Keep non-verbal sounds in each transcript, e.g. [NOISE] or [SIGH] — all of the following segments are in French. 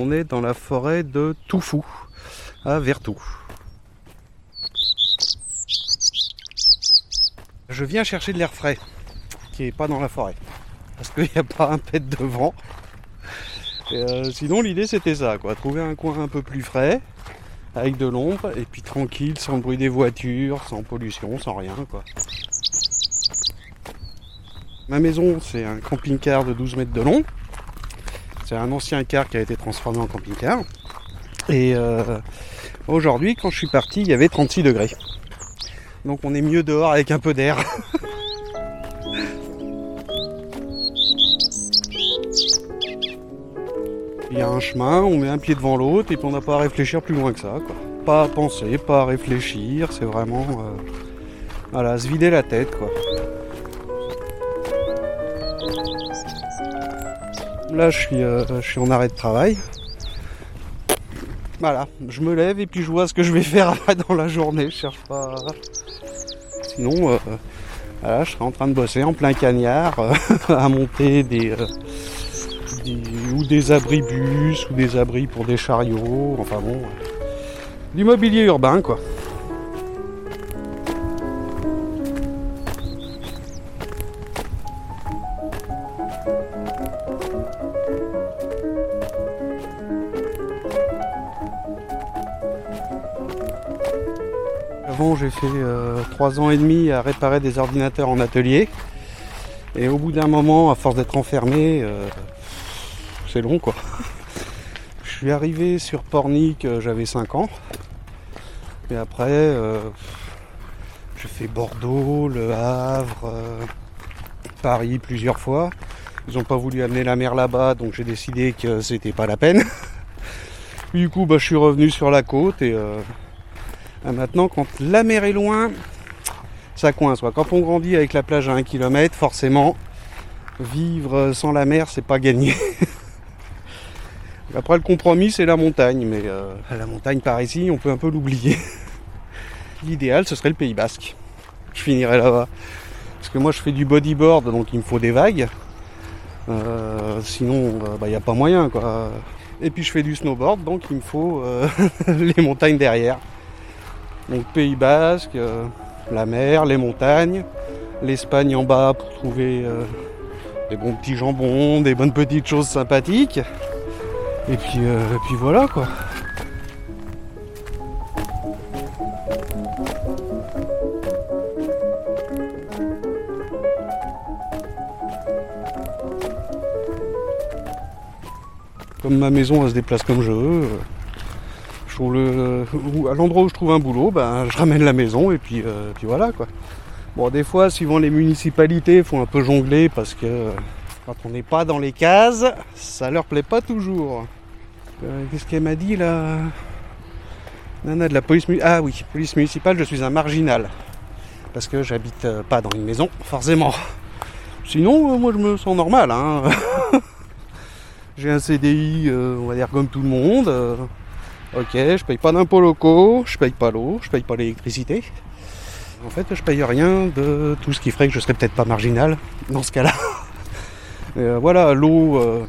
on est dans la forêt de Toufou, à Vertou. Je viens chercher de l'air frais, qui est pas dans la forêt, parce qu'il n'y a pas un pet de vent. Euh, sinon l'idée c'était ça, trouver un coin un peu plus frais, avec de l'ombre, et puis tranquille, sans bruit des voitures, sans pollution, sans rien, quoi. Ma maison, c'est un camping-car de 12 mètres de long. C'est un ancien car qui a été transformé en camping-car. Et euh, aujourd'hui, quand je suis parti, il y avait 36 degrés. Donc on est mieux dehors avec un peu d'air. [LAUGHS] Il y a un chemin, on met un pied devant l'autre et puis on n'a pas à réfléchir plus loin que ça. Pas à penser, pas à réfléchir, c'est vraiment euh, voilà, se vider la tête quoi. Là je suis, euh, je suis en arrêt de travail. Voilà, je me lève et puis je vois ce que je vais faire [LAUGHS] dans la journée. Je cherche. Sinon, euh, je serai en train de bosser en plein cagnard [LAUGHS] à monter des, ou des abris bus ou des abris pour des chariots, enfin bon, l'immobilier urbain quoi. J'ai fait euh, trois ans et demi à réparer des ordinateurs en atelier. Et au bout d'un moment, à force d'être enfermé, euh, c'est long quoi. [LAUGHS] Je suis arrivé sur Pornic, euh, j'avais 5 ans. Et après, j'ai fait Bordeaux, Le Havre, Paris plusieurs fois. Ils n'ont pas voulu amener la mer là-bas, donc j'ai décidé que c'était pas la peine. [LAUGHS] du coup, bah, je suis revenu sur la côte et maintenant, quand la mer est loin, ça coince. Quand on grandit avec la plage à 1 km, forcément, vivre sans la mer, c'est pas gagné. [LAUGHS] Après le compromis c'est la montagne, mais euh, la montagne par ici on peut un peu l'oublier. [LAUGHS] L'idéal ce serait le Pays Basque. Je finirai là-bas. Parce que moi je fais du bodyboard donc il me faut des vagues. Euh, sinon il bah, n'y a pas moyen. Et puis je fais du snowboard donc il me faut euh, [LAUGHS] les montagnes derrière. Donc Pays Basque, la mer, les montagnes, l'Espagne en bas pour trouver des bons petits jambons, des bonnes petites choses sympathiques. Et puis, euh, et puis voilà quoi. Comme ma maison elle se déplace comme je veux, trouve le, à l'endroit où je trouve un boulot, ben, je ramène la maison et puis, euh, puis voilà quoi. Bon des fois suivant les municipalités, faut un peu jongler parce que quand on n'est pas dans les cases, ça leur plaît pas toujours. Euh, qu'est-ce qu'elle m'a dit là? Nana de la police Ah oui, police municipale, je suis un marginal. Parce que j'habite euh, pas dans une maison, forcément. Sinon, moi je me sens normal. Hein. [LAUGHS] J'ai un CDI, on va dire comme tout le monde. Ok, je paye pas d'impôts locaux, je paye pas l'eau, je paye pas l'électricité. En fait, je paye rien de tout ce qui ferait que je serais peut-être pas marginal dans ce cas-là. [LAUGHS] voilà, l'eau,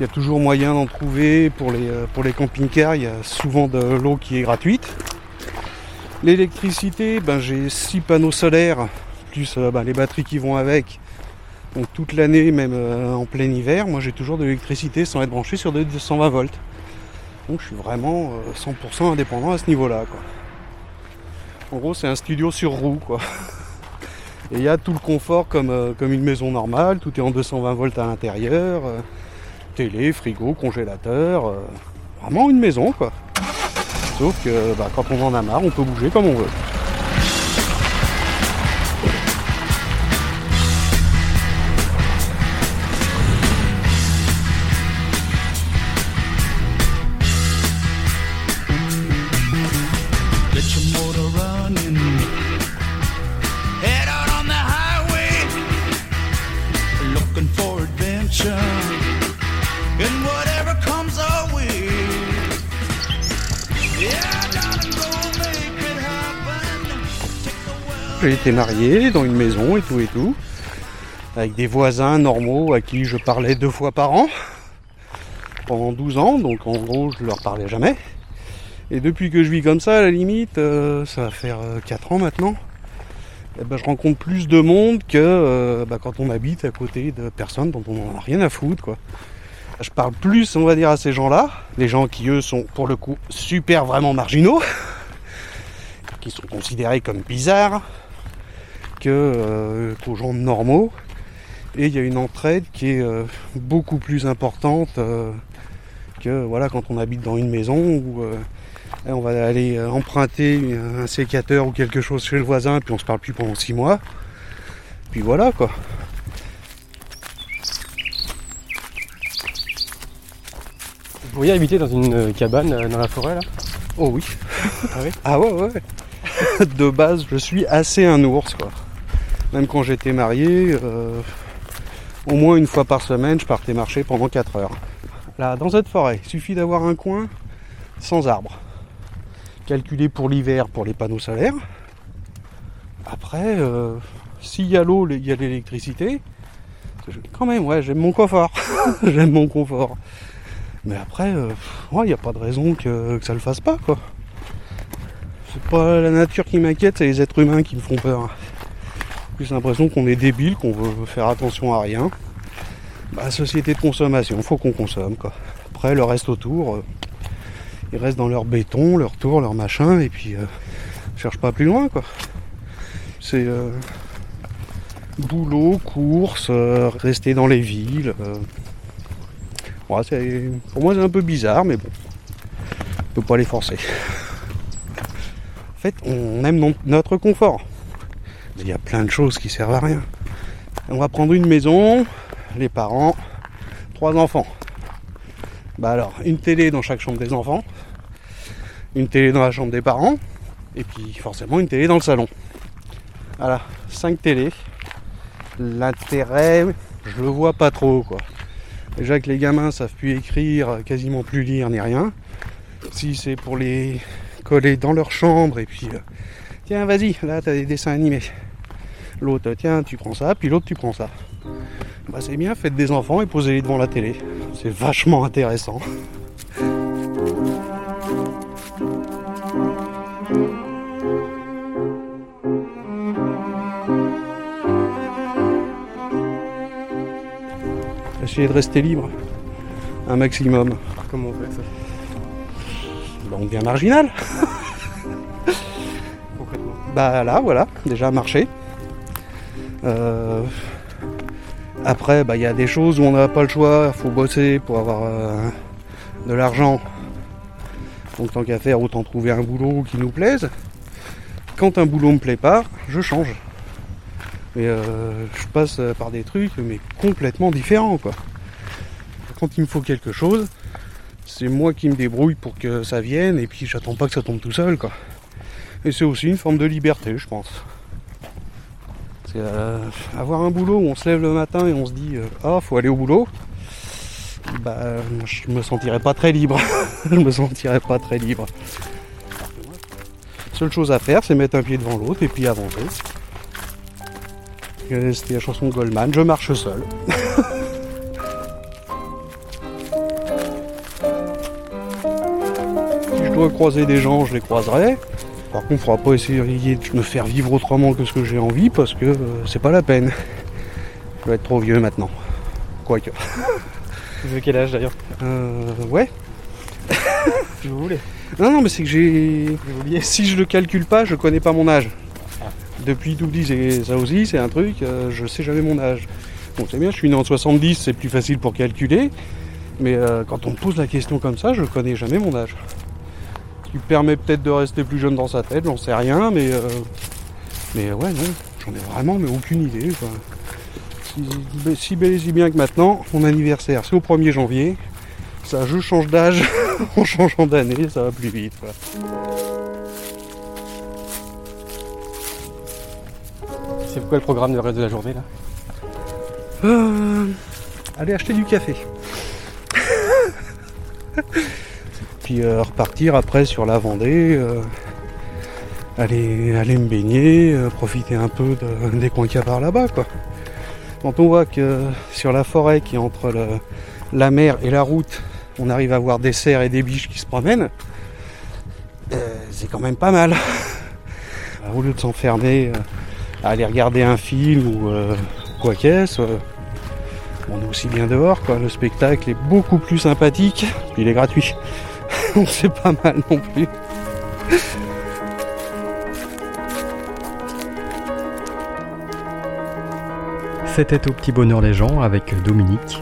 il y a toujours moyen d'en trouver pour les, euh, pour les camping-cars. Il y a souvent de l'eau qui est gratuite. L'électricité, ben, j'ai 6 panneaux solaires, plus euh, ben, les batteries qui vont avec. Donc toute l'année, même euh, en plein hiver, moi j'ai toujours de l'électricité sans être branché sur des 220 volts. Donc je suis vraiment 100% indépendant à ce niveau-là. En gros, c'est un studio sur roue. Quoi. [LAUGHS] Et il y a tout le confort comme, comme une maison normale, tout est en 220 volts à l'intérieur télé, frigo, congélateur, euh, vraiment une maison quoi. Sauf que bah, quand on en a marre, on peut bouger comme on veut. J'ai été marié dans une maison et tout et tout, avec des voisins normaux à qui je parlais deux fois par an. pendant 12 ans, donc en gros je leur parlais jamais. Et depuis que je vis comme ça, à la limite, euh, ça va faire 4 ans maintenant, eh ben, je rencontre plus de monde que bah, quand on habite à côté de personnes dont on n'en a rien à foutre. Quoi. Je parle plus, on va dire, à ces gens-là, les gens qui eux sont pour le coup super vraiment marginaux, [LAUGHS] qui sont considérés comme bizarres, que qu'aux gens normaux. Et il y a une entraide qui est euh, beaucoup plus importante euh, que voilà quand on habite dans une maison où euh, on va aller emprunter un sécateur ou quelque chose chez le voisin puis on se parle plus pendant six mois. Puis voilà quoi. Vous pourriez habiter dans une cabane dans la forêt là Oh oui. ah, oui ah ouais ouais. [LAUGHS] De base je suis assez un ours quoi. Même quand j'étais marié, au moins une fois par semaine, je partais marcher pendant 4 heures. Là, dans cette forêt, il suffit d'avoir un coin sans arbres. Calculé pour l'hiver pour les panneaux solaires. Après, euh, s'il y a l'eau, il y a l'électricité. Quand même, ouais, j'aime mon confort. [LAUGHS] j'aime mon confort. Mais après, euh, il n'y a pas de raison que, que ça le fasse pas, quoi. C'est pas la nature qui m'inquiète, c'est les êtres humains qui me font peur plus l'impression qu'on est débile, qu'on veut faire attention à rien. Bah, société de consommation, faut qu'on consomme quoi. Après le reste autour, euh, ils restent dans leur béton, leur tour, leur machin, et puis euh, cherche pas plus loin quoi. C'est euh, boulot, course, rester dans les villes. Pour moi c'est un peu bizarre, mais bon, on peut pas les forcer. En fait, on aime notre confort. Il y a plein de choses qui servent à rien. On va prendre une maison, les parents, trois enfants. Bah alors, une télé dans chaque chambre des enfants, une télé dans la chambre des parents, et puis forcément une télé dans le salon. Voilà, cinq télés. L'intérêt, je le vois pas trop quoi. Déjà que les gamins savent plus écrire, quasiment plus lire ni rien. Si c'est pour les coller dans leur chambre et puis euh, tiens vas-y, là t'as des dessins animés. L'autre, tiens, tu prends ça, puis l'autre, tu prends ça. Bah c'est bien, faites des enfants et posez-les devant la télé. C'est vachement intéressant. De rester libre. Un maximum. Comment on fait ça bah, On devient marginal. [LAUGHS] Concrètement. Bah là, voilà, déjà marché. Euh, après, bah, il y a des choses où on n'a pas le choix, il faut bosser pour avoir euh, de l'argent. Donc tant qu'à faire, autant trouver un boulot qui nous plaise. Quand un boulot me plaît pas, je change. Et euh, je passe par des trucs mais complètement différents quoi. Quand il me faut quelque chose, c'est moi qui me débrouille pour que ça vienne et puis j'attends pas que ça tombe tout seul quoi. Et c'est aussi une forme de liberté je pense. Euh, avoir un boulot où on se lève le matin et on se dit ah faut aller au boulot, bah je me sentirais pas très libre. [LAUGHS] je me sentirais pas très libre. Seule chose à faire, c'est mettre un pied devant l'autre et puis avancer. C'était la chanson de Goldman, je marche seul. [LAUGHS] si je dois croiser des gens, je les croiserai. Par contre, il ne faudra pas essayer de me faire vivre autrement que ce que j'ai envie parce que euh, c'est pas la peine. Je vais être trop vieux maintenant. Quoique. [LAUGHS] Vous avez quel âge d'ailleurs Euh. Ouais. si vous voulez. Non, non, mais c'est que j'ai. Si je le calcule pas, je connais pas mon âge. Depuis tout petit, et ça aussi, c'est un truc, euh, je sais jamais mon âge. Bon, c'est bien, je suis né en 70, c'est plus facile pour calculer. Mais euh, quand on me pose la question comme ça, je connais jamais mon âge qui permet peut-être de rester plus jeune dans sa tête, j'en sais rien, mais euh, ouais non, j'en ai vraiment aucune idée. Si, bel et si bien que maintenant, mon anniversaire c'est au 1er janvier, ça je change d'âge [LAUGHS] en changeant d'année, ça va plus vite. C'est quoi le programme de reste de la journée là euh, Aller acheter du café. [LAUGHS] Puis euh, repartir après sur la Vendée, euh, aller, aller me baigner, profiter un peu des coins qu'il y a par là-bas. Quoi. Quand on voit que sur la forêt qui est entre la mer et la route, on arrive à voir des cerfs et des biches qui se promènent, c'est quand même pas mal. [LAUGHS] Au lieu de s'enfermer aller regarder un film ou euh, quoi qu'est-ce, euh, on est aussi bien dehors, quoi. Le spectacle est beaucoup plus sympathique, il est gratuit. [LAUGHS] C'est pas mal non plus. C'était au petit bonheur des gens avec Dominique,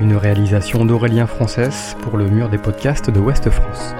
une réalisation d'Aurélien Frances pour le mur des podcasts de Ouest France.